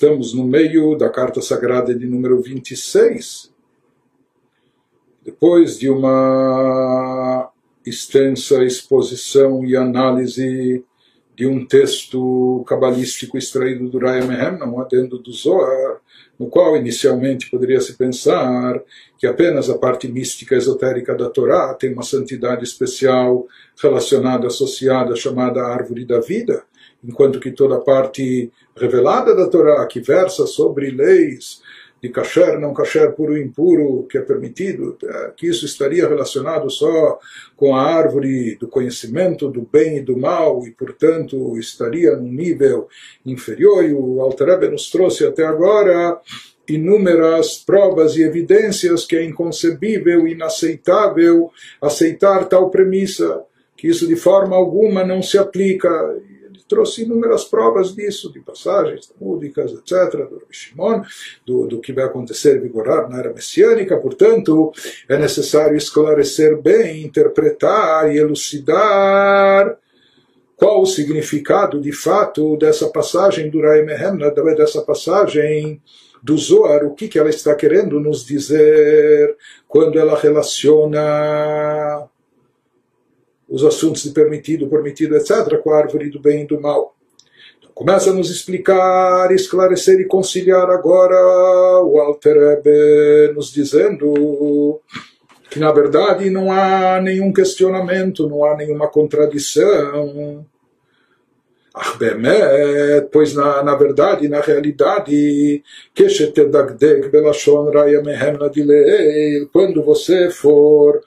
Estamos no meio da carta sagrada de número 26. Depois de uma extensa exposição e análise de um texto cabalístico extraído do Raya Mehem, um adendo do Zohar, no qual inicialmente poderia se pensar que apenas a parte mística esotérica da Torá tem uma santidade especial relacionada, associada, chamada árvore da vida, enquanto que toda a parte revelada da Torá, que versa sobre leis de kasher, não kasher, puro e impuro, que é permitido, é, que isso estaria relacionado só com a árvore do conhecimento do bem e do mal, e portanto estaria num nível inferior, e o Alter nos trouxe até agora inúmeras provas e evidências que é inconcebível, inaceitável aceitar tal premissa, que isso de forma alguma não se aplica trouxe inúmeras provas disso, de passagens talmúdicas, etc., do Shimon, do, do que vai acontecer vigorar na era messiânica, portanto, é necessário esclarecer bem, interpretar e elucidar qual o significado de fato dessa passagem do Rai dessa passagem do Zohar, o que, que ela está querendo nos dizer quando ela relaciona os assuntos de permitido, permitido, etc., com a árvore do bem e do mal. Então, começa a nos explicar, esclarecer e conciliar agora o Alter Ebe nos dizendo que, na verdade, não há nenhum questionamento, não há nenhuma contradição. Ach, bemet, pois na, na verdade, na realidade, quando você for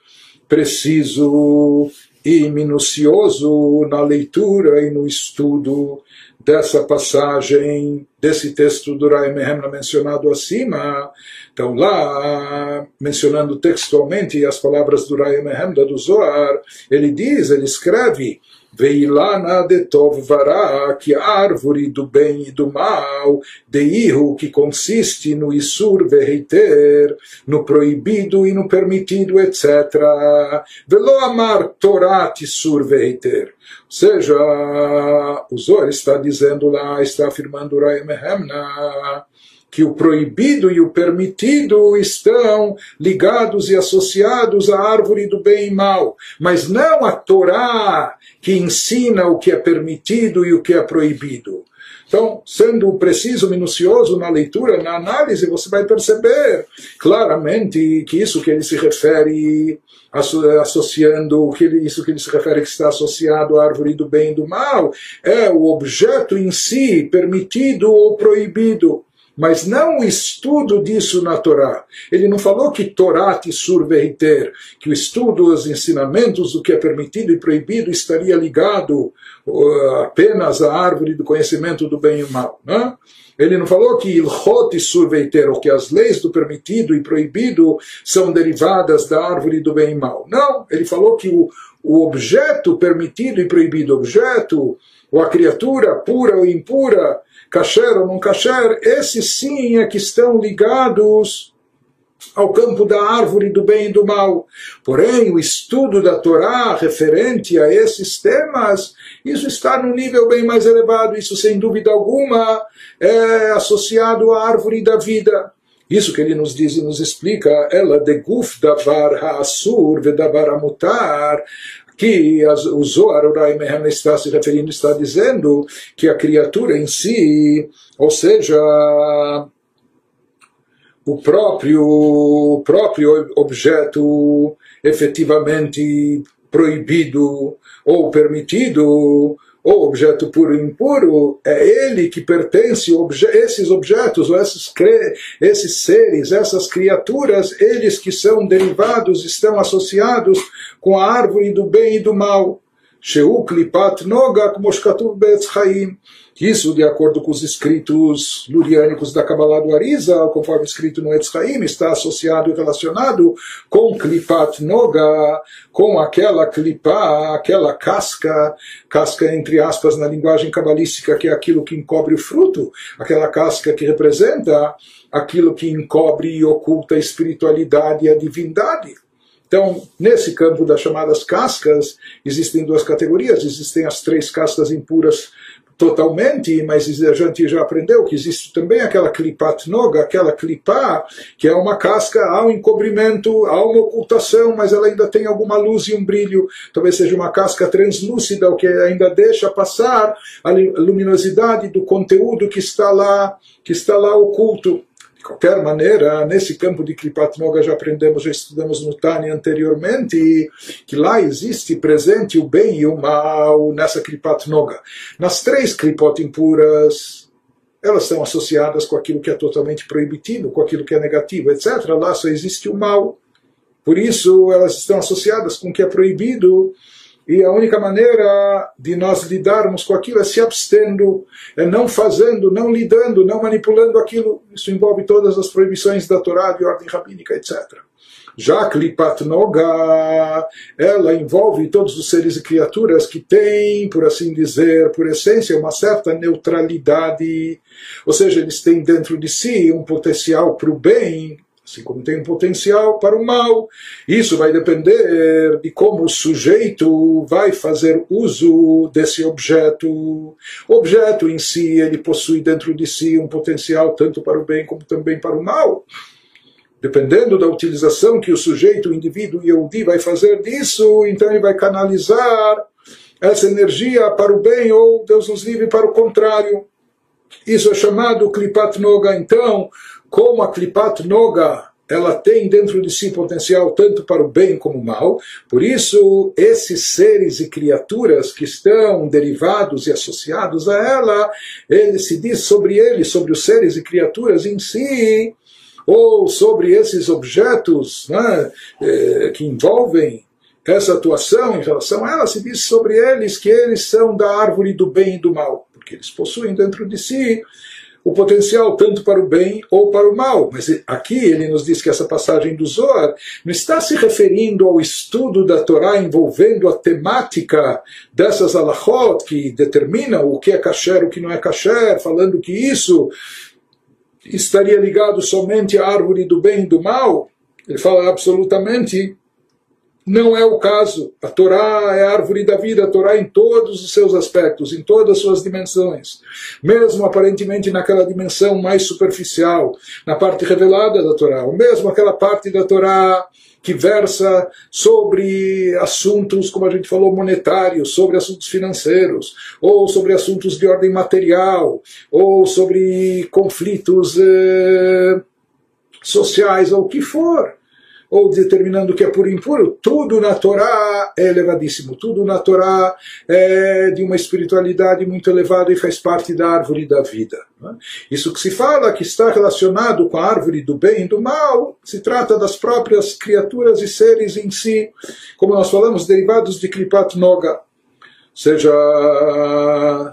preciso e minucioso na leitura e no estudo dessa passagem, desse texto do Rai Mehemna mencionado acima. Então, lá, mencionando textualmente as palavras do Rai Mehemna do Zohar, ele diz, ele escreve, Veilana de Tov Vará, que a árvore do bem e do mal, de Ihu, que consiste no Isur Veheiter, no proibido e no permitido, etc. Velo amar Torat Isur Veheiter. Ou seja, o Zohar está dizendo lá, está afirmando Rai Mehemna, que o proibido e o permitido estão ligados e associados à árvore do bem e mal, mas não a Torá que ensina o que é permitido e o que é proibido. Então, sendo preciso, minucioso na leitura, na análise, você vai perceber claramente que isso que ele se refere, associando, que ele, isso que ele se refere que está associado à árvore do bem e do mal, é o objeto em si, permitido ou proibido mas não o estudo disso na Torá. Ele não falou que Torá te surveiter, que o estudo dos ensinamentos do que é permitido e proibido estaria ligado uh, apenas à árvore do conhecimento do bem e do mal. Né? Ele não falou que Ilhot surveiter, ou que as leis do permitido e proibido são derivadas da árvore do bem e mal. Não, ele falou que o, o objeto permitido e proibido, objeto, ou a criatura pura ou impura, kasher ou não kasher, esses sim é que estão ligados ao campo da árvore do bem e do mal. Porém, o estudo da Torá referente a esses temas, isso está num nível bem mais elevado, isso sem dúvida alguma é associado à árvore da vida. Isso que ele nos diz e nos explica, ela de guf davar ha'asur vedavar amutar, que o Zohar, o Rai Mehem está se referindo, está dizendo que a criatura em si, ou seja, o próprio, o próprio objeto efetivamente proibido ou permitido, ou objeto puro e impuro, é ele que pertence, obje esses objetos, ou esses, esses seres, essas criaturas, eles que são derivados, estão associados com a árvore do bem e do mal. Sheu Klipat Noga, Betz Chaim. Isso, de acordo com os escritos luriânicos da Kabbalah do Arisa, conforme escrito no Etz Chaim, está associado e relacionado com Klipat Noga, com aquela clipa, aquela casca, casca entre aspas na linguagem cabalística, que é aquilo que encobre o fruto, aquela casca que representa aquilo que encobre e oculta a espiritualidade e a divindade. Então, nesse campo das chamadas cascas, existem duas categorias. Existem as três cascas impuras totalmente, mas a gente já aprendeu que existe também aquela klipat noga, aquela clipá, que é uma casca, há um encobrimento, há uma ocultação, mas ela ainda tem alguma luz e um brilho. Talvez seja uma casca translúcida, o que ainda deixa passar a luminosidade do conteúdo que está lá, que está lá oculto. Qualquer maneira, nesse campo de Kripat Noga já aprendemos, já estudamos no Tani anteriormente, que lá existe presente o bem e o mal nessa Kripat Noga. Nas três Kripot impuras, elas estão associadas com aquilo que é totalmente proibitivo, com aquilo que é negativo, etc. Lá só existe o mal. Por isso, elas estão associadas com o que é proibido e a única maneira de nós lidarmos com aquilo é se abstendo, é não fazendo, não lidando, não manipulando aquilo. Isso envolve todas as proibições da Torá, de ordem rabínica, etc. Já Klipat Noga, ela envolve todos os seres e criaturas que têm, por assim dizer, por essência, uma certa neutralidade. Ou seja, eles têm dentro de si um potencial para o bem, assim como tem um potencial para o mal. Isso vai depender de como o sujeito vai fazer uso desse objeto. O objeto em si, ele possui dentro de si um potencial tanto para o bem como também para o mal. Dependendo da utilização que o sujeito, o indivíduo Yehudi vai fazer disso, então ele vai canalizar essa energia para o bem ou, Deus nos livre, para o contrário. Isso é chamado Klipat Noga. Então, como a Klipat Noga ela tem dentro de si potencial tanto para o bem como o mal, por isso esses seres e criaturas que estão derivados e associados a ela, ele se diz sobre eles, sobre os seres e criaturas em si, ou sobre esses objetos né, eh, que envolvem essa atuação em relação a ela, se diz sobre eles que eles são da árvore do bem e do mal, porque eles possuem dentro de si o potencial tanto para o bem ou para o mal. Mas aqui ele nos diz que essa passagem do Zohar não está se referindo ao estudo da Torá envolvendo a temática dessas alachot que determinam o que é kasher, o que não é kasher, falando que isso estaria ligado somente à árvore do bem e do mal. Ele fala absolutamente não é o caso. A Torá é a árvore da vida, a Torá em todos os seus aspectos, em todas as suas dimensões. Mesmo aparentemente naquela dimensão mais superficial, na parte revelada da Torá, ou mesmo aquela parte da Torá que versa sobre assuntos, como a gente falou, monetários, sobre assuntos financeiros, ou sobre assuntos de ordem material, ou sobre conflitos eh, sociais, ou o que for ou determinando o que é puro e impuro, tudo na Torá é elevadíssimo, tudo na Torá é de uma espiritualidade muito elevada e faz parte da árvore da vida. Né? Isso que se fala que está relacionado com a árvore do bem e do mal, se trata das próprias criaturas e seres em si, como nós falamos, derivados de Kripat Noga, seja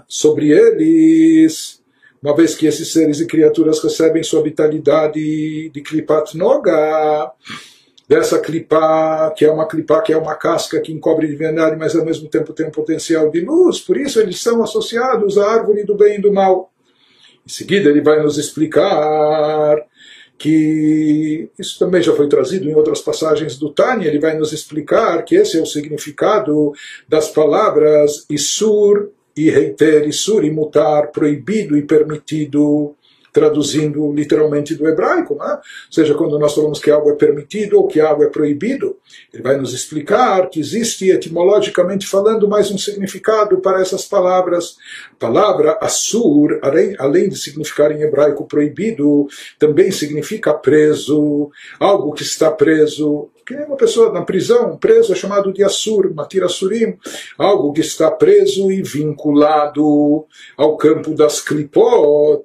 sobre eles uma vez que esses seres e criaturas recebem sua vitalidade de Kripat Noga, dessa clipá, que é uma clipá, que é uma casca que encobre de verdade, mas ao mesmo tempo tem um potencial de luz, por isso eles são associados à árvore do bem e do mal. Em seguida ele vai nos explicar que isso também já foi trazido em outras passagens do Tânia, ele vai nos explicar que esse é o significado das palavras Isur e Reiter, Isur e Mutar, proibido e permitido traduzindo literalmente do hebraico, né? ou seja, quando nós falamos que algo é permitido ou que algo é proibido, ele vai nos explicar que existe etimologicamente falando mais um significado para essas palavras. A palavra assur, além de significar em hebraico proibido, também significa preso, algo que está preso, que uma pessoa na prisão, preso, é chamado de Assur, Matir Assurim, algo que está preso e vinculado ao campo das Klipot,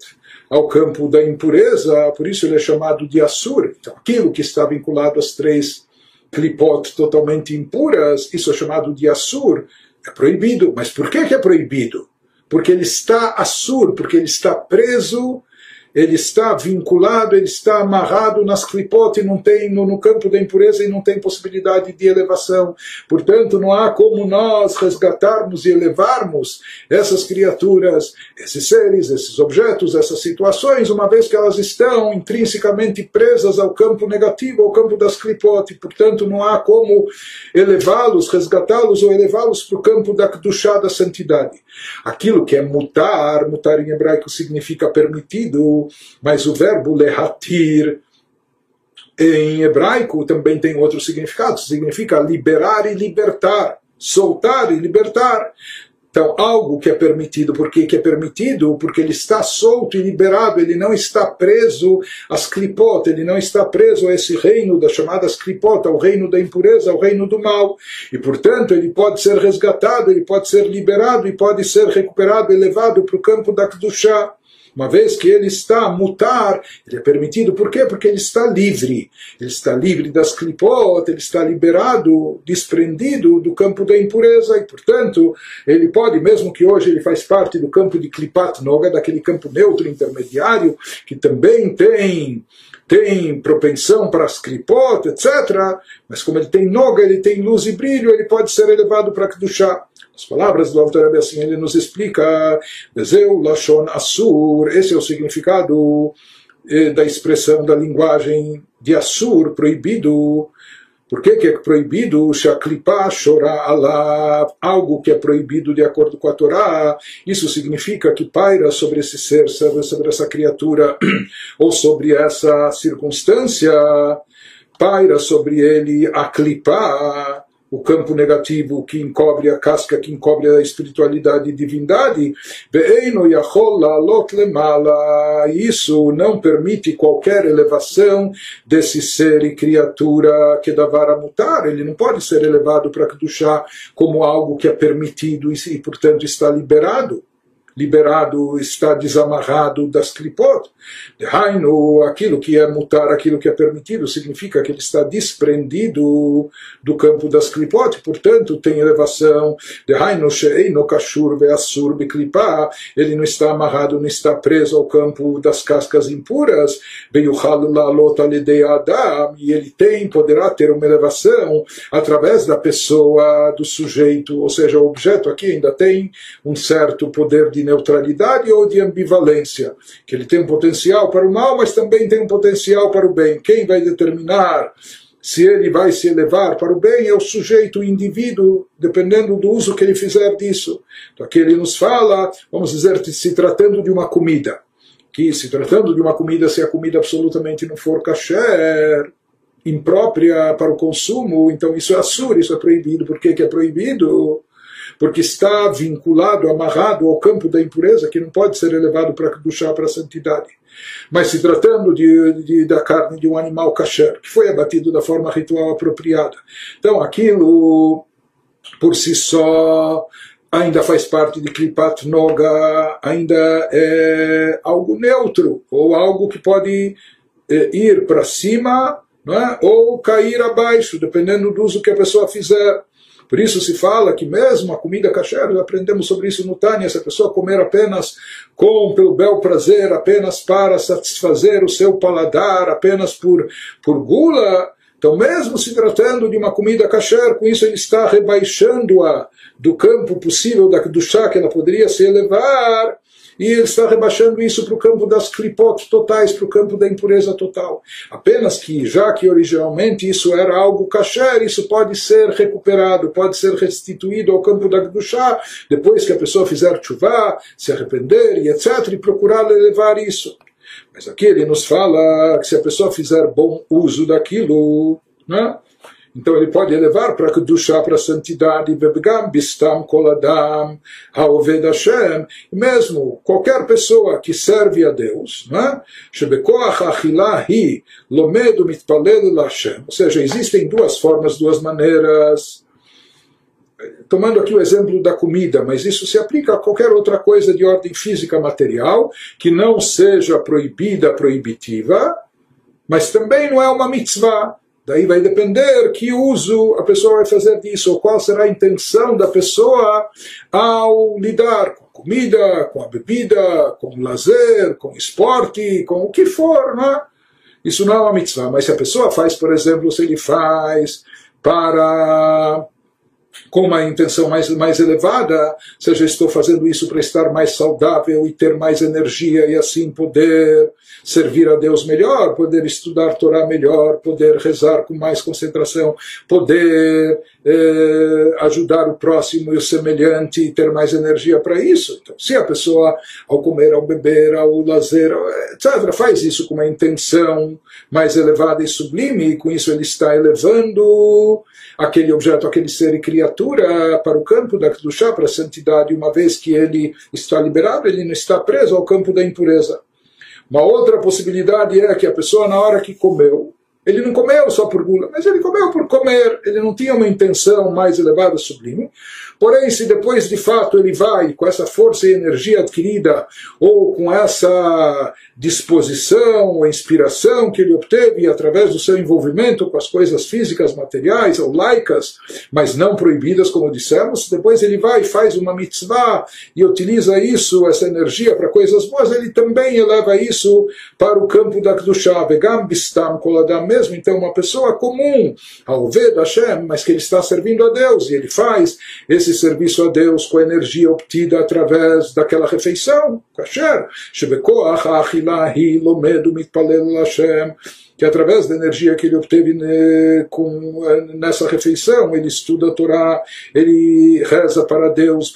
ao campo da impureza, por isso ele é chamado de Assur. Então, aquilo que está vinculado às três clipot totalmente impuras, isso é chamado de Assur, é proibido. Mas por que, que é proibido? Porque ele está Assur, porque ele está preso ele está vinculado, ele está amarrado nas clipote, não tem no, no campo da impureza e não tem possibilidade de elevação. Portanto, não há como nós resgatarmos e elevarmos essas criaturas, esses seres, esses objetos, essas situações, uma vez que elas estão intrinsecamente presas ao campo negativo, ao campo das clipote. Portanto, não há como elevá-los, resgatá-los ou elevá-los para o campo da Kedushá, da santidade. Aquilo que é mutar, mutar em hebraico significa permitido, mas o verbo lehatir em hebraico também tem outro significado, significa liberar e libertar, soltar e libertar. Então, algo que é permitido, por que é permitido? Porque ele está solto e liberado, ele não está preso às clipot, ele não está preso a esse reino das chamadas clipot, ao reino da impureza, ao reino do mal. E, portanto, ele pode ser resgatado, ele pode ser liberado e pode ser recuperado, elevado para o campo da Kedushá. Uma vez que ele está mutar, ele é permitido, por quê? Porque ele está livre. Ele está livre das clipot, ele está liberado, desprendido do campo da impureza, e portanto, ele pode, mesmo que hoje ele faz parte do campo de klipat noga, daquele campo neutro intermediário, que também tem tem propensão para as clipot, etc. Mas como ele tem noga, ele tem luz e brilho, ele pode ser elevado para Kedushá. As palavras do autor assim, ele nos explica, Bezeu Lashon Assur, esse é o significado da expressão da linguagem de Assur, proibido. Por que, que é proibido? Shaklipa chorar alá, algo que é proibido de acordo com a Torá. Isso significa que paira sobre esse ser, sobre essa criatura, ou sobre essa circunstância, paira sobre ele a clipar o campo negativo que encobre a casca, que encobre a espiritualidade e divindade, isso não permite qualquer elevação desse ser e criatura que davara mutar, ele não pode ser elevado para Kedushá como algo que é permitido e, portanto, está liberado liberado, está desamarrado das clipot. Hainu, aquilo que é mutar, aquilo que é permitido, significa que ele está desprendido do campo das clipot, portanto tem elevação. Hainu she'eino kashur ve'asur beklipá, ele não está amarrado, não está preso ao campo das cascas impuras. Beyuchal la'alot alidei adam, e ele tem, poderá ter uma elevação através da pessoa, do sujeito, ou seja, o objeto aqui ainda tem um certo poder de neutralidade ou de ambivalência, que ele tem um potencial para o mal, mas também tem um potencial para o bem. Quem vai determinar se ele vai se elevar para o bem é o sujeito, o indivíduo, dependendo do uso que ele fizer disso. Então aqui ele nos fala, vamos dizer, se tratando de uma comida, que se tratando de uma comida, se a comida absolutamente não for kasher, imprópria para o consumo, então isso é assur, isso é proibido. Por que, que é proibido? Porque está vinculado, amarrado ao campo da impureza, que não pode ser elevado para Kedushá, para a santidade. Mas se tratando de, de, da carne de um animal kasher, que foi abatido da forma ritual apropriada. Então aquilo, por si só, ainda faz parte de Klipat Noga, ainda é algo neutro, ou algo que pode é, ir para cima é? ou cair abaixo, dependendo do uso que a pessoa fizer. Por isso se fala que mesmo a comida kasher, aprendemos sobre isso no Tânia, se a pessoa comer apenas com pelo bel prazer, apenas para satisfazer o seu paladar, apenas por, por gula, então mesmo se tratando de uma comida kasher, com isso ele está rebaixando-a do campo possível da, do chá que ela poderia se elevar, e ele está rebaixando isso para o campo das clipot totais, para o campo da impureza total. Apenas que, já que originalmente isso era algo kasher, isso pode ser recuperado, pode ser restituído ao campo da chá depois que a pessoa fizer chuvá, se arrepender e etc., e procurar levar isso. Mas aqui ele nos fala que se a pessoa fizer bom uso daquilo, né? Então ele pode elevar para Kedushá, para a santidade, Vebgam Bistam Koladam, Haoved Hashem, mesmo qualquer pessoa que serve a Deus, né? Shebekoach Achilahi, Lomedo Mitpalel Hashem. Ou seja, existem duas formas, duas maneiras. Tomando aqui o exemplo da comida, mas isso se aplica a qualquer outra coisa de ordem física material, que não seja proibida, proibitiva, mas também não é uma mitzvah Daí vai depender que uso a pessoa vai fazer disso, ou qual será a intenção da pessoa ao lidar com a comida, com a bebida, com o lazer, com o esporte, com o que for, né? Isso não é uma mitzvah, mas se a pessoa faz, por exemplo, se ele faz para com uma intenção mais, mais elevada, seja estou fazendo isso para estar mais saudável e ter mais energia e assim poder servir a Deus melhor, poder estudar Torá melhor, poder rezar com mais concentração, poder eh, ajudar o próximo e o semelhante e ter mais energia para isso. Então, se a pessoa, ao comer, ao beber, ao lazer, etc., faz isso com uma intenção mais elevada e sublime, e com isso ele está elevando aquele objeto, aquele ser e criatura para o campo da Kedushá, para a santidade, uma vez que ele está liberado, ele não está preso ao campo da impureza. Uma outra possibilidade é que a pessoa, na hora que comeu, ele não comeu só por gula, mas ele comeu por comer, ele não tinha uma intenção mais elevada, sublime. Porém, se depois de fato ele vai com essa força e energia adquirida, ou com essa disposição ou inspiração que ele obteve através do seu envolvimento com as coisas físicas, materiais ou laicas, mas não proibidas, como dissemos, depois ele vai e faz uma mitzvah e utiliza isso, essa energia, para coisas boas, ele também eleva isso para o campo da Kedushá, Vegam Bistam Koladam mesmo. Então, uma pessoa comum, ao ver Hashem, mas que ele está servindo a Deus, e ele faz esse serviço a Deus com a energia obtida através daquela refeição, Hashem, que através da energia que ele obteve né, com, nessa refeição, ele estuda a Torá, ele reza para Deus,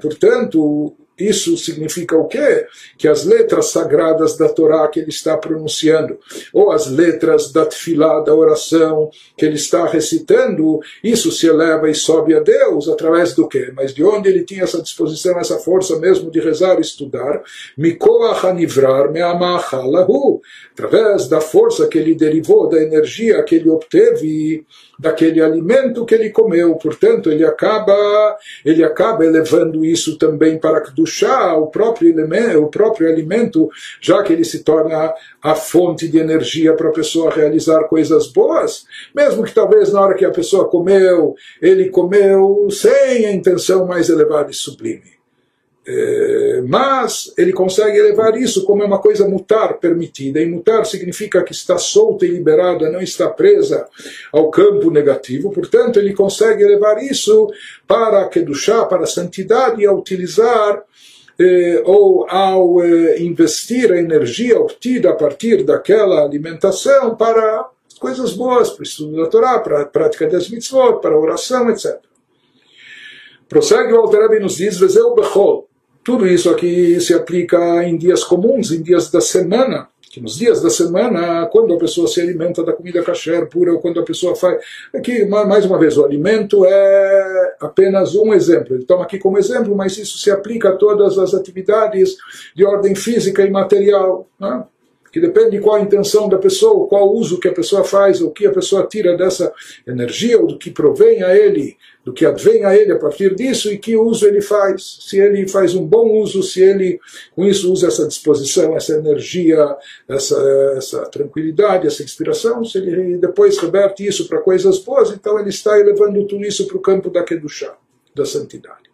portanto, isso significa o quê? Que as letras sagradas da Torá que ele está pronunciando, ou as letras da tefilá, da oração que ele está recitando, isso se eleva e sobe a Deus através do quê? Mas de onde ele tinha essa disposição, essa força mesmo de rezar e estudar? Mikoach hanivrar me'amachalahu. Através da força que ele derivou, da energia que ele obteve daquele alimento que ele comeu. Portanto, ele acaba, ele acaba elevando isso também para do chá, o próprio elemento, o próprio alimento, já que ele se torna a fonte de energia para a pessoa realizar coisas boas, mesmo que talvez na hora que a pessoa comeu, ele comeu sem a intenção mais elevada e sublime. É, mas ele consegue elevar isso como é uma coisa mutar, permitida. E mutar significa que está solta e liberada, não está presa ao campo negativo. Portanto, ele consegue elevar isso para a Kedushá, para a santidade, e a utilizar eh, ou ao eh, investir a energia obtida a partir daquela alimentação para coisas boas, para o estudo da Torá, para a prática das mitzvot, para a oração, etc. Prossegue o Alter nos diz, Vezeu Bechol, tudo isso aqui se aplica em dias comuns, em dias da semana. Que nos dias da semana, quando a pessoa se alimenta da comida kasher pura, ou quando a pessoa faz. Aqui, mais uma vez, o alimento é apenas um exemplo. Ele toma aqui como exemplo, mas isso se aplica a todas as atividades de ordem física e material. Né? que depende de qual a intenção da pessoa, qual uso que a pessoa faz, o que a pessoa tira dessa energia, ou do que provém a ele do que advém a ele a partir disso e que uso ele faz. Se ele faz um bom uso, se ele com isso usa essa disposição, essa energia, essa, essa tranquilidade, essa inspiração, se ele depois reverte isso para coisas boas, então ele está elevando tudo isso para o campo da Kedushá, da santidade.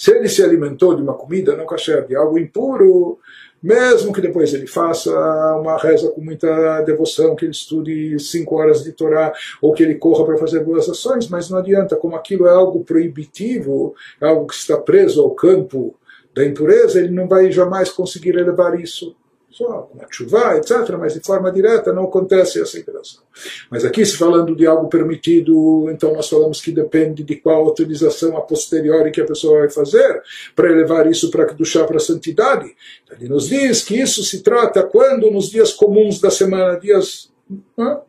Se ele se alimentou de uma comida não kasher, de algo impuro, mesmo que depois ele faça uma reza com muita devoção, que ele estude cinco horas de Torá, ou que ele corra para fazer boas ações, mas não adianta, como aquilo é algo proibitivo, é algo que está preso ao campo da impureza, ele não vai jamais conseguir elevar isso só com a chuva, etc., mas de forma direta não acontece essa interação. Mas aqui, se falando de algo permitido, então nós falamos que depende de qual utilização a posteriori que a pessoa vai fazer para elevar isso para chá para a santidade. Então, ele nos diz que isso se trata quando nos dias comuns da semana, dias. Né?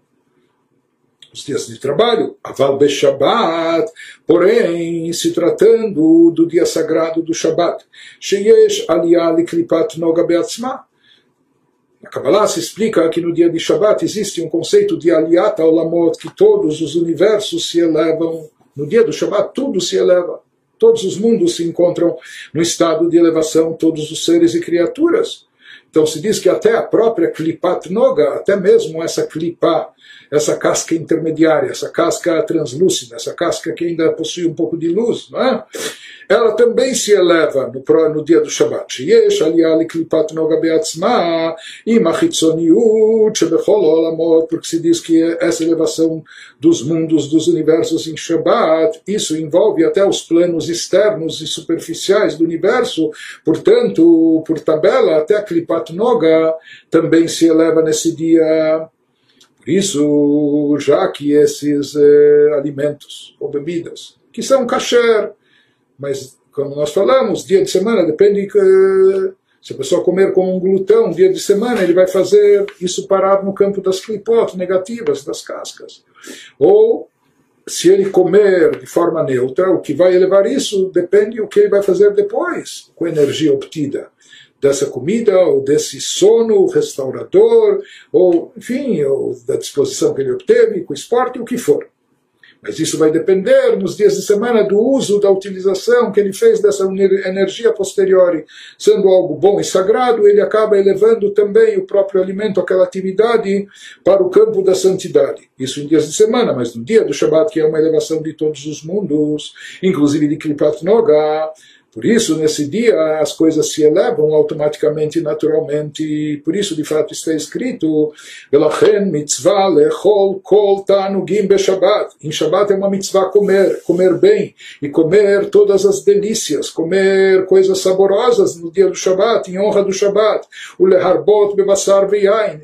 os dias de trabalho, aval be Shabbat, porém, se tratando do dia sagrado do Shabbat, sheyesh aliyah liklipat noga beatzma, na Kabbalah se explica que no dia de Shabbat existe um conceito de aliata olamot, que todos os universos se elevam. No dia do Shabbat tudo se eleva. Todos os mundos se encontram no estado de elevação, todos os seres e criaturas. Então se diz que até a própria Klipat Noga, até mesmo essa Klipa, essa casca intermediária, essa casca translúcida, essa casca que ainda possui um pouco de luz, não é? ela também se eleva no, no dia do Shabbat. Yesh aliyah liklipat noga beatzma im achitzoniut shebechol olamot, porque se diz que essa elevação dos mundos, dos universos em Shabbat, isso envolve até os planos externos e superficiais do universo, portanto, por tabela, até a klipat noga também se eleva nesse dia. Por isso, já que esses eh, alimentos ou bebidas, que são kasher, mas, como nós falamos, dia de semana depende que, se a pessoa comer com um glutão dia de semana, ele vai fazer isso parar no campo das clipot negativas, das cascas. Ou, se ele comer de forma neutra, o que vai elevar isso depende do que ele vai fazer depois, com a energia obtida dessa comida, ou desse sono restaurador, ou, enfim, ou da disposição que ele obteve, com o esporte, o que for. Mas isso vai depender nos dias de semana do uso, da utilização que ele fez dessa energia posterior. Sendo algo bom e sagrado, ele acaba elevando também o próprio alimento, aquela atividade, para o campo da santidade. Isso em dias de semana, mas no dia do Shabat, que é uma elevação de todos os mundos, inclusive de Kripat Noga, por isso, nesse dia, as coisas se elevam automaticamente, naturalmente. Por isso, de fato, está escrito. Em Shabbat é uma mitzvah comer, comer bem e comer todas as delícias, comer coisas saborosas no dia do Shabbat, em honra do Shabbat. O leharbot.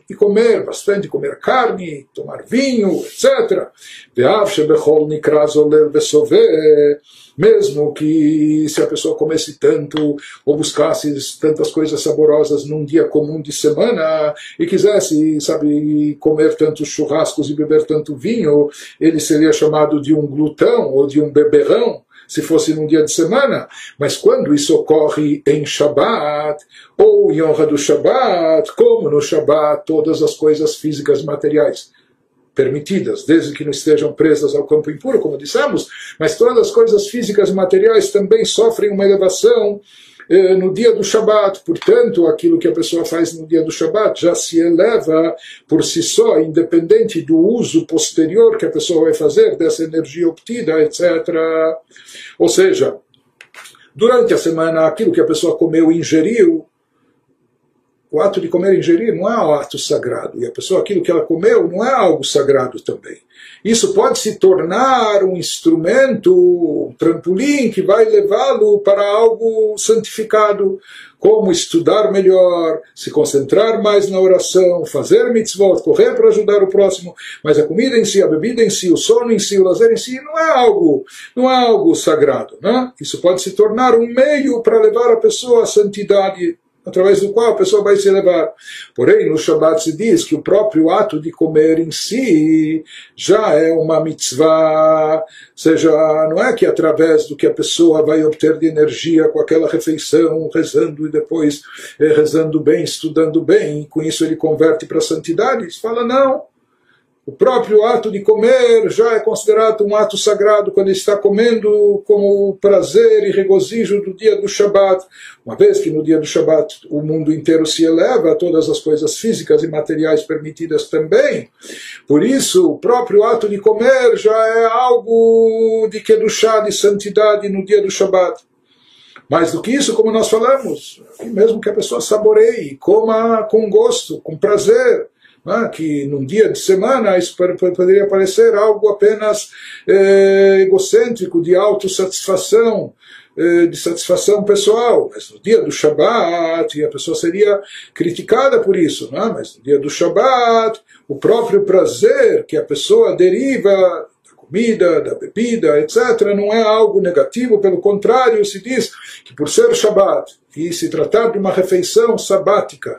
E comer bastante, comer carne, tomar vinho, etc. Mesmo que se a pessoa comesse tanto ou buscasse tantas coisas saborosas num dia comum de semana e quisesse, sabe, comer tantos churrascos e beber tanto vinho, ele seria chamado de um glutão ou de um beberrão se fosse num dia de semana, mas quando isso ocorre em Shabat, ou em honra do Shabat, como no Shabat, todas as coisas físicas materiais permitidas, desde que não estejam presas ao campo impuro, como dissemos, mas todas as coisas físicas e materiais também sofrem uma elevação eh, no dia do Shabat. Portanto, aquilo que a pessoa faz no dia do Shabat já se eleva por si só, independente do uso posterior que a pessoa vai fazer dessa energia obtida, etc. Ou seja, durante a semana, aquilo que a pessoa comeu e ingeriu o ato de comer e ingerir não é um ato sagrado. E a pessoa, aquilo que ela comeu, não é algo sagrado também. Isso pode se tornar um instrumento, um trampolim que vai levá-lo para algo santificado, como estudar melhor, se concentrar mais na oração, fazer mitzvot, correr para ajudar o próximo. Mas a comida em si, a bebida em si, o sono em si, o lazer em si, não é algo, não é algo sagrado. Né? Isso pode se tornar um meio para levar a pessoa à santidade através do qual a pessoa vai se elevar. Porém, no Shabbat se diz que o próprio ato de comer em si já é uma mitzvah, ou seja, não é que através do que a pessoa vai obter de energia com aquela refeição, rezando e depois eh, rezando bem, estudando bem, e com isso ele converte para a santidade. Fala, não. O próprio ato de comer já é considerado um ato sagrado quando está comendo como prazer e regozijo do dia do Shabat. Uma vez que no dia do Shabat o mundo inteiro se eleva, todas as coisas físicas e materiais permitidas também. Por isso, o próprio ato de comer já é algo de Kedushá, de santidade no dia do Shabat. Mais do que isso, como nós falamos, mesmo que a pessoa saboreie, coma com gosto, com prazer né, que num dia de semana isso poderia parecer algo apenas eh, egocêntrico, de autossatisfação, eh, de satisfação pessoal. Mas no dia do Shabat, a pessoa seria criticada por isso, né? mas no dia do Shabat, o próprio prazer que a pessoa deriva comida, da bebida, etc., não é algo negativo, pelo contrário, se diz que por ser Shabat e se tratar de uma refeição sabática,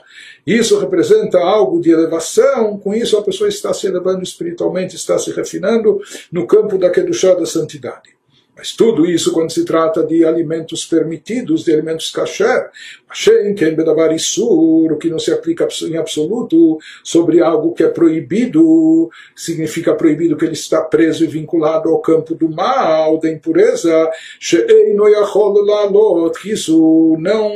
isso representa algo de elevação, com isso a pessoa está se elevando espiritualmente, está se refinando no campo da Kedushá da santidade. Mas tudo isso quando se trata de alimentos permitidos, de alimentos kasher, o que não se aplica em absoluto sobre algo que é proibido, significa proibido que ele está preso e vinculado ao campo do mal, da impureza, que isso não,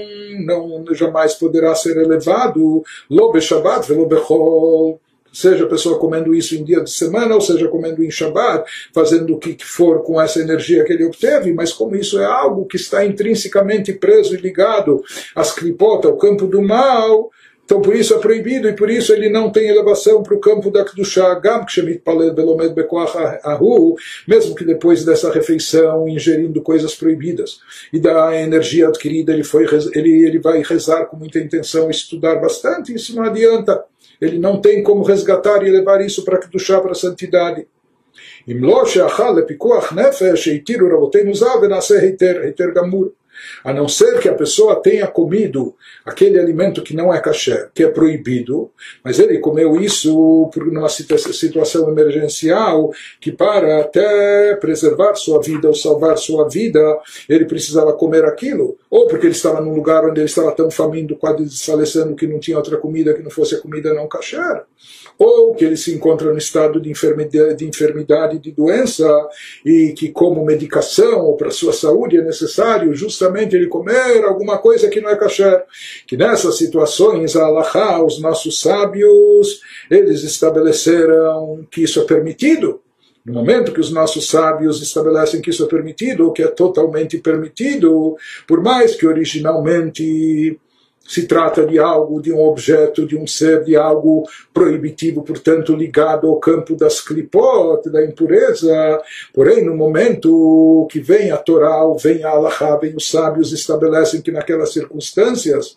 não jamais poderá ser elevado, lo Shabbat velo bechol seja a pessoa comendo isso em dia de semana, ou seja comendo em Shabbat, fazendo o que for com essa energia que ele obteve, mas como isso é algo que está intrinsecamente preso e ligado às clipota, ao campo do mal, então por isso é proibido e por isso ele não tem elevação para o campo da Kedushá Gam Belomed Ahu, mesmo que depois dessa refeição ingerindo coisas proibidas. E da energia adquirida ele, foi, ele, ele vai rezar com muita intenção, estudar bastante, isso não adianta ele não tem como resgatar e levar isso para Kedushá, para a santidade. A não ser que a pessoa tenha comido aquele alimento que não é kasher, que é proibido, mas ele comeu isso por uma situação emergencial, que para até preservar sua vida ou salvar sua vida, ele precisava comer aquilo, ou porque ele estava num lugar onde ele estava tão faminto, quase desfalecendo, que não tinha outra comida que não fosse a comida não kasher ou que ele se encontra no estado de enfermidade, de enfermidade, de doença, e que como medicação ou para sua saúde é necessário justamente ele comer alguma coisa que não é kasher. Que nessas situações, a Allah, os nossos sábios, eles estabeleceram que isso é permitido. No momento que os nossos sábios estabelecem que isso é permitido, ou que é totalmente permitido, por mais que originalmente se trata de algo, de um objeto, de um ser, de algo proibitivo, portanto ligado ao campo das clipot, da impureza. Porém, no momento que vem a Torá, vem a Allah, vem os sábios estabelecem que naquelas circunstâncias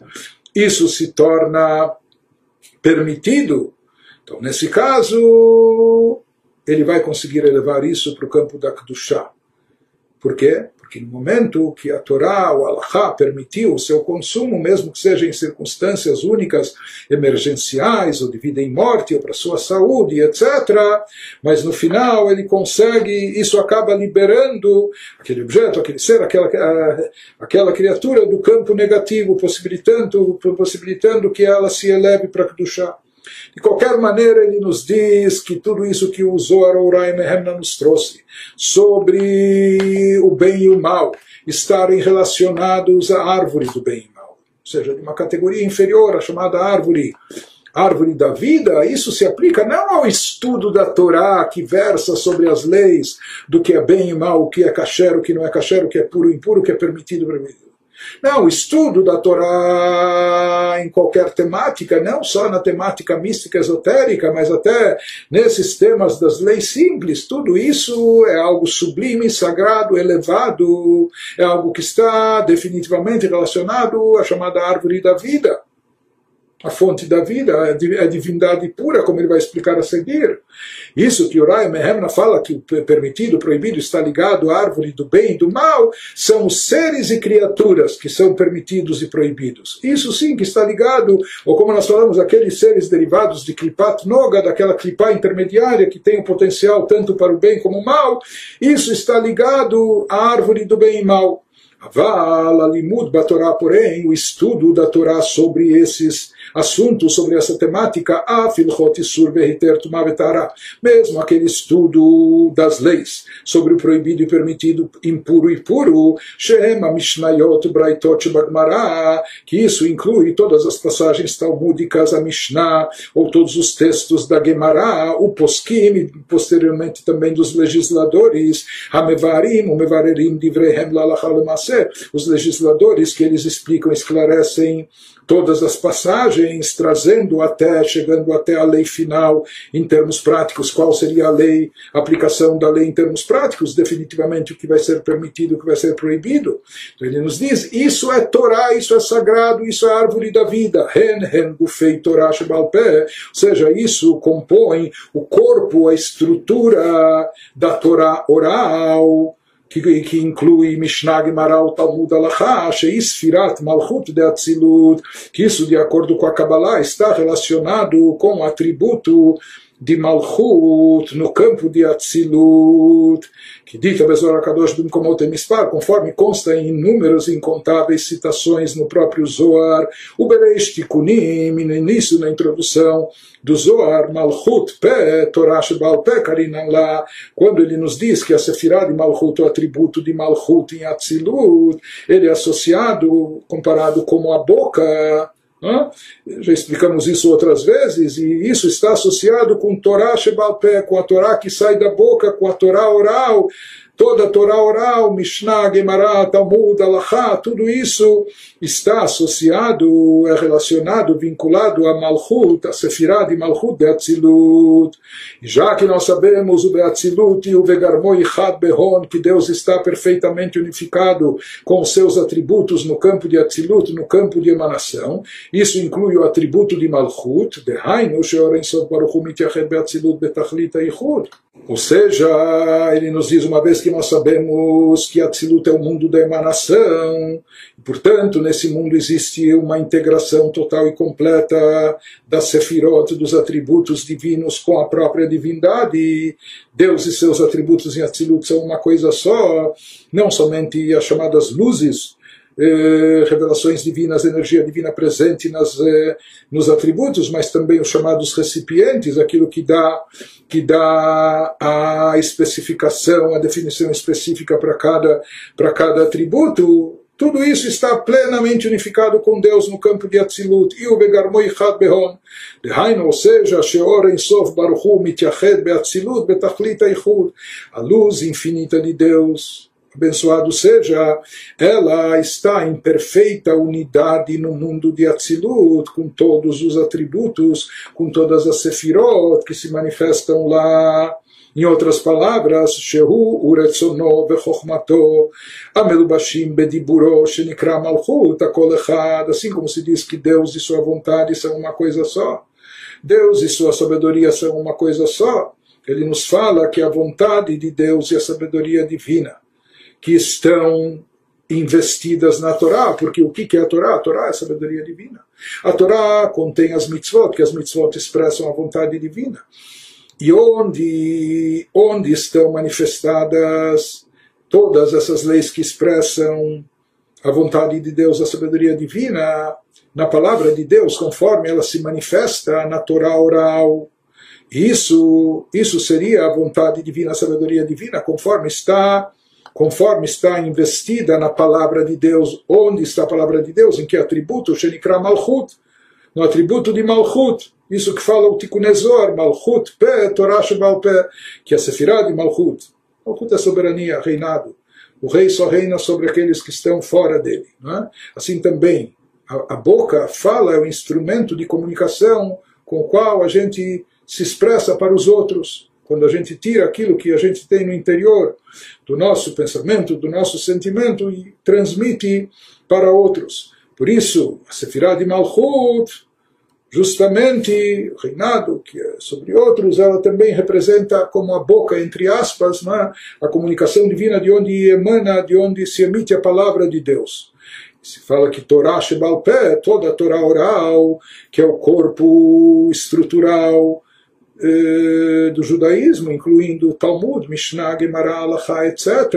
isso se torna permitido. Então, nesse caso, ele vai conseguir elevar isso para o campo da Kedushá. Por quê? Porque no momento que a Torá, o Alahá, permitiu o seu consumo, mesmo que seja em circunstâncias únicas, emergenciais, ou de vida em morte, ou para sua saúde, etc., mas no final ele consegue, isso acaba liberando aquele objeto, aquele ser, aquela, aquela criatura do campo negativo, possibilitando, possibilitando que ela se eleve para Kedushá. De qualquer maneira, ele nos diz que tudo isso que o Zohar Urai Mehemna nos trouxe sobre o bem e o mal estarem relacionados à árvore do bem e mal, ou seja, de uma categoria inferior, a chamada árvore árvore da vida, isso se aplica não ao estudo da Torá que versa sobre as leis do que é bem e mal, o que é kasher, o que não é kasher, o que é puro e impuro, o que é permitido proibido. Não, o estudo da Torá em qualquer temática, não só na temática mística esotérica, mas até nesses temas das leis simples, tudo isso é algo sublime, sagrado, elevado, é algo que está definitivamente relacionado à chamada árvore da vida a fonte da vida, a divindade pura, como ele vai explicar a seguir. Isso que Uriah Mehemna fala que o permitido, proibido está ligado à árvore do bem e do mal, são os seres e criaturas que são permitidos e proibidos. Isso sim que está ligado, ou como nós falamos, aqueles seres derivados de Klipat Noga, daquela Klipá intermediária que tem o um potencial tanto para o bem como o mal, isso está ligado à árvore do bem e mal. Aval, Alimud Batorá, porém, o estudo da Torá sobre esses assuntos sobre essa temática, mesmo aquele estudo das leis sobre o proibido e permitido, impuro e puro, Mishnayot Braitot Bagmará, que isso inclui todas as passagens talmúdicas, a Mishnah, ou todos os textos da Gemara, o Poskim, e posteriormente também dos legisladores, Hamevarim, o Mevarerim Divrehem os legisladores que eles explicam, esclarecem todas as passagens, trazendo até, chegando até a lei final em termos práticos, qual seria a lei, a aplicação da lei em termos práticos, definitivamente o que vai ser permitido, o que vai ser proibido. Então ele nos diz, isso é Torá, isso é sagrado, isso é árvore da vida. Hen, hen, gufei, Torá, shebalpé. Ou seja, isso compõe o corpo, a estrutura da Torá oral, que, que inclui Mishnah Gemara, Talmud Alachá, Sheisfirat Malchut de Atzilut, que isso, de acordo com a Kabbalah, está relacionado com o atributo de Malchut no campo de Atzilut, que dita Bezor Kadosh Bimkomot Mispar, conforme consta em inúmeras e incontáveis citações no próprio Zoar, o Bereish Tikunim, no início, na introdução do Zoar, Malchut Pe, Torah Shebal Pe, lá, quando ele nos diz que a Sefirah de Malchut, o atributo de Malchut em Atzilut, ele é associado, comparado como a boca, já explicamos isso outras vezes, e isso está associado com Torá Shebalpé, com a Torá que sai da boca, com a Torá oral, toda a Torá oral, Mishnah, Gemara, Talmud, Alachá, tudo isso está associado, é relacionado, vinculado a Malchut, a Sefirah de Malchut de Atzilut. Já que nós sabemos o Beatzilut e o Vegarmoi Had Behon, que Deus está perfeitamente unificado com seus atributos no campo de Atzilut, no campo de emanação, isso inclui o atributo de Malchut, de Hainu, Sheoren Sot Baruch Hu Beatzilut Betachlit Eichud. Ou seja, ele nos diz uma vez que nós sabemos que Atzilut é o mundo da emanação, portanto, nesse mundo existe uma integração total e completa da Sefirot, dos atributos divinos com a própria divindade. Deus e seus atributos em Atzilut são uma coisa só, não somente as chamadas luzes, eh, revelações divinas, energia divina presente nas, eh, nos atributos, mas também os chamados recipientes, aquilo que dá, que dá a especificação, a definição específica para cada, para cada atributo. Tudo isso está plenamente unificado com Deus no campo de Atzilut. E o Begarmoi Behon. Dehaino, ou seja, Sheor Ensof Baruchu Mityahed Beatzilut Betachlit Eichud. A luz infinita de Deus abençoado seja, ela está em perfeita unidade no mundo de Atzilut, com todos os atributos, com todas as sefirot que se manifestam lá. Em outras palavras, Shehu uretzono vechochmato amelubashim bediburo shenikra malchut akol echad, assim como se diz que Deus e sua vontade são uma coisa só. Deus e sua sabedoria são uma coisa só. Ele nos fala que a vontade de Deus e a sabedoria divina que estão investidas na Torá, porque o que é a Torá? A Torá é a sabedoria divina. A Torá contém as mitzvot, que as mitzvot expressam a vontade divina. E onde, onde estão manifestadas todas essas leis que expressam a vontade de Deus, a sabedoria divina, na palavra de Deus, conforme ela se manifesta na Torá oral. Isso, isso seria a vontade divina, a sabedoria divina, conforme está conforme está investida na palavra de Deus. Onde está a palavra de Deus? Em que atributo? Shenikra Malchut. No atributo de Malchut. Isso que fala o Tikkunezor, Malchut Pé, Torah Shebal Pé, que é a de Malchut. Malchut é soberania, reinado. O rei só reina sobre aqueles que estão fora dele. É? Assim também, a, a boca fala, é o instrumento de comunicação com o qual a gente se expressa para os outros quando a gente tira aquilo que a gente tem no interior do nosso pensamento, do nosso sentimento e transmite para outros. Por isso, a Sefirah de Malchut, justamente o reinado que é sobre outros, ela também representa como a boca, entre aspas, é? a comunicação divina de onde emana, de onde se emite a palavra de Deus. Se fala que Torá Shebal Pé, toda a Torá oral, que é o corpo estrutural, eh, do judaísmo, incluindo Talmud, Mishnah, Gemara, Alaha, etc.,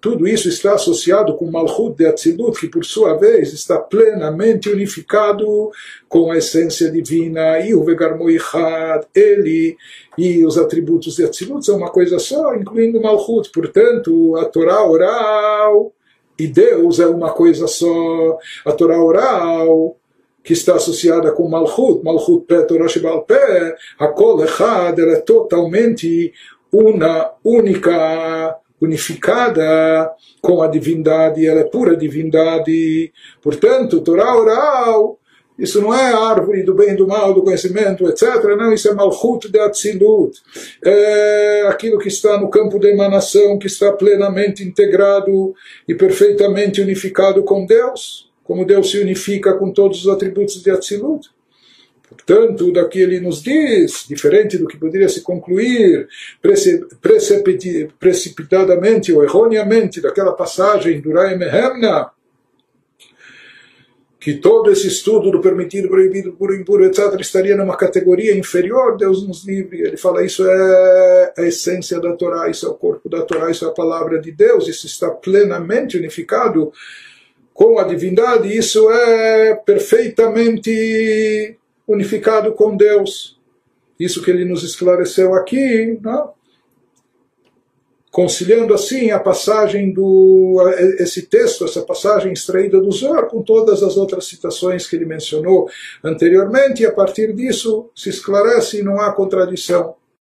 tudo isso está associado com Malchut de Atzilut, que por sua vez está plenamente unificado com a essência divina, e o Vegarmoichad, ele e os atributos de Atzilut são uma coisa só, incluindo Malchut. Portanto, a Torá oral e Deus é uma coisa só. A Torá oral que está associada com Malchut, Malchut Pé, Torah Shebal Pé, Hakol Echad, ela é totalmente una, única, unificada com a divindade, ela é pura divindade. Portanto, Torá oral, isso não é árvore do bem e do mal, do conhecimento, etc. Não, isso é Malchut de Atzilut. É aquilo que está no campo da emanação, que está plenamente integrado e perfeitamente unificado com Deus como Deus se unifica com todos os atributos de Atzilut. Portanto, daqui ele nos diz, diferente do que poderia se concluir precipitadamente ou erroneamente daquela passagem do Rai Mehemna, que todo esse estudo do permitido, proibido, puro, impuro, etc., estaria numa categoria inferior, Deus nos livre. Ele fala: isso é a essência da Torá, isso é o corpo da Torá, isso é a palavra de Deus, isso está plenamente unificado com a divindade, isso é perfeitamente unificado com Deus. Isso que ele nos esclareceu aqui, não? conciliando assim a passagem do esse texto, essa passagem extraída do Zohar com todas as outras citações que ele mencionou anteriormente e a partir disso se esclarece e não há contradição.